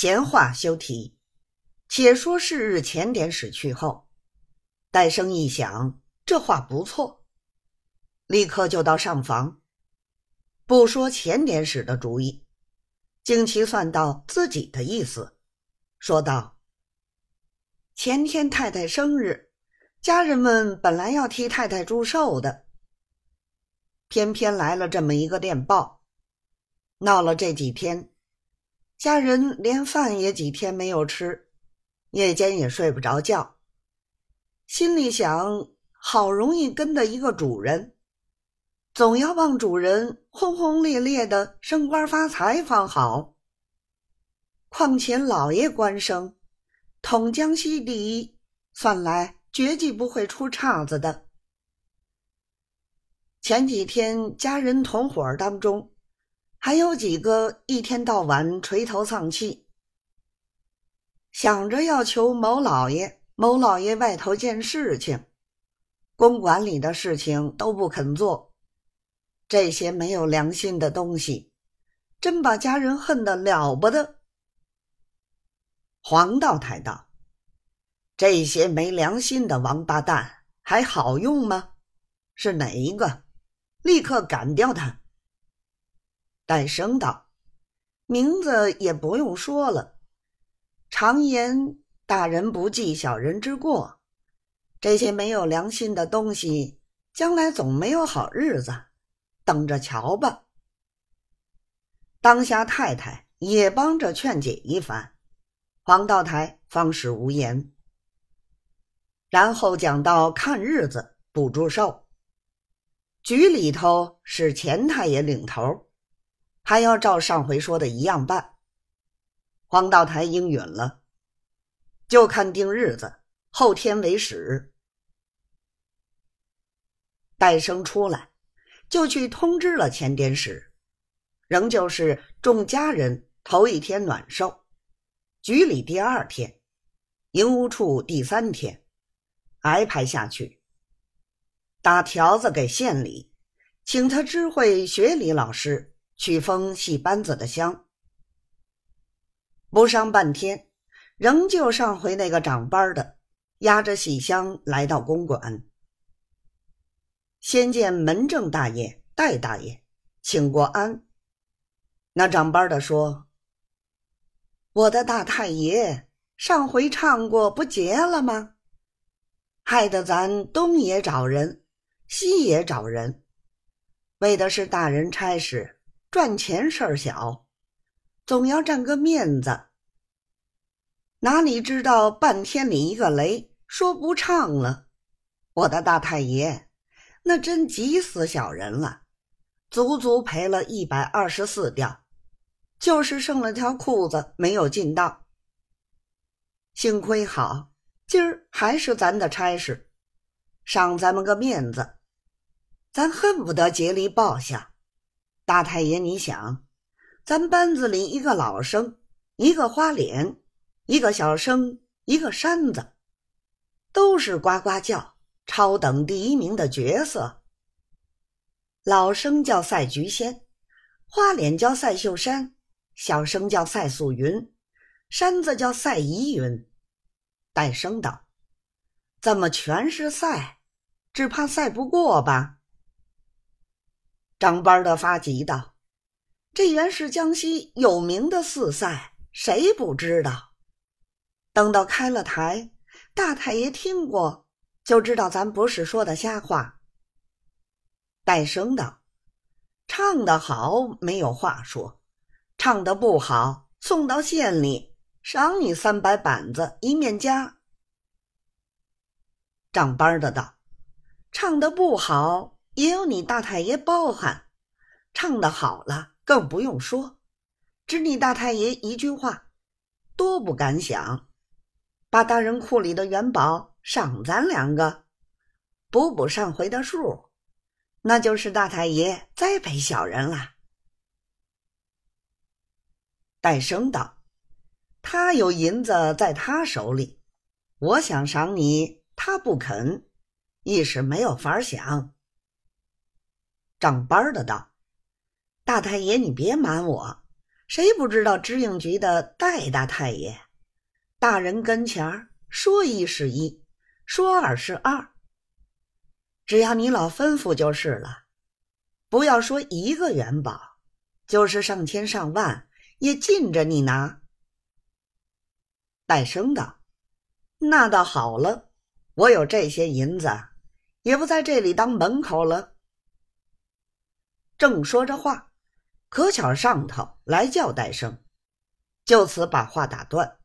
闲话休提，且说是日前点使去后，戴生一想，这话不错，立刻就到上房，不说前点使的主意，精其算到自己的意思，说道：“前天太太生日，家人们本来要替太太祝寿的，偏偏来了这么一个电报，闹了这几天。”家人连饭也几天没有吃，夜间也睡不着觉。心里想：好容易跟的一个主人，总要望主人轰轰烈烈的升官发财方好。况且老爷官升，统江西第一，算来绝技不会出岔子的。前几天家人同伙当中。还有几个一天到晚垂头丧气，想着要求某老爷、某老爷外头件事情，公馆里的事情都不肯做。这些没有良心的东西，真把家人恨得了不得。黄道台道：“这些没良心的王八蛋还好用吗？是哪一个？立刻赶掉他！”诞生道：“名字也不用说了。常言大人不计小人之过，这些没有良心的东西，将来总没有好日子，等着瞧吧。”当下太太也帮着劝解一番，黄道台方是无言。然后讲到看日子补祝寿，局里头是钱太爷领头。还要照上回说的一样办。黄道台应允了，就看定日子，后天为始。戴生出来，就去通知了前殿使，仍旧是众家人头一天暖寿，局里第二天，营务处第三天，挨排下去，打条子给县里，请他知会学理老师。取封戏班子的香，不上半天，仍旧上回那个长班的，押着喜香来到公馆。先见门正大爷、戴大爷，请过安。那长班的说：“我的大太爷上回唱过，不结了吗？害得咱东也找人，西也找人，为的是大人差事。”赚钱事儿小，总要占个面子。哪里知道半天里一个雷，说不唱了。我的大太爷，那真急死小人了，足足赔了一百二十四吊，就是剩了条裤子没有进到。幸亏好，今儿还是咱的差事，赏咱们个面子，咱恨不得竭力报效。大太爷，你想，咱班子里一个老生，一个花脸，一个小生，一个山子，都是呱呱叫、超等第一名的角色。老生叫赛菊仙，花脸叫赛秀山，小生叫赛素云，山子叫赛怡云。戴生道：“怎么全是赛？只怕赛不过吧？”张班的发急道：“这原是江西有名的四赛，谁不知道？等到开了台，大太爷听过，就知道咱不是说的瞎话。”戴生道：“唱得好没有话说，唱得不好，送到县里赏你三百板子一面家。”张班的道：“唱得不好。”也有你大太爷包涵，唱的好了更不用说。只你大太爷一句话，多不敢想，把大人库里的元宝赏咱两个，补补上回的数，那就是大太爷栽培小人了。戴生道：“他有银子在他手里，我想赏你，他不肯，一时没有法想。”长班的道：“大太爷，你别瞒我，谁不知道知应局的戴大太爷？大人跟前儿说一是一，说二是二。只要你老吩咐就是了，不要说一个元宝，就是上千上万也尽着你拿。戴生道：“那倒好了，我有这些银子，也不在这里当门口了。”正说着话，可巧上头来叫戴生，就此把话打断。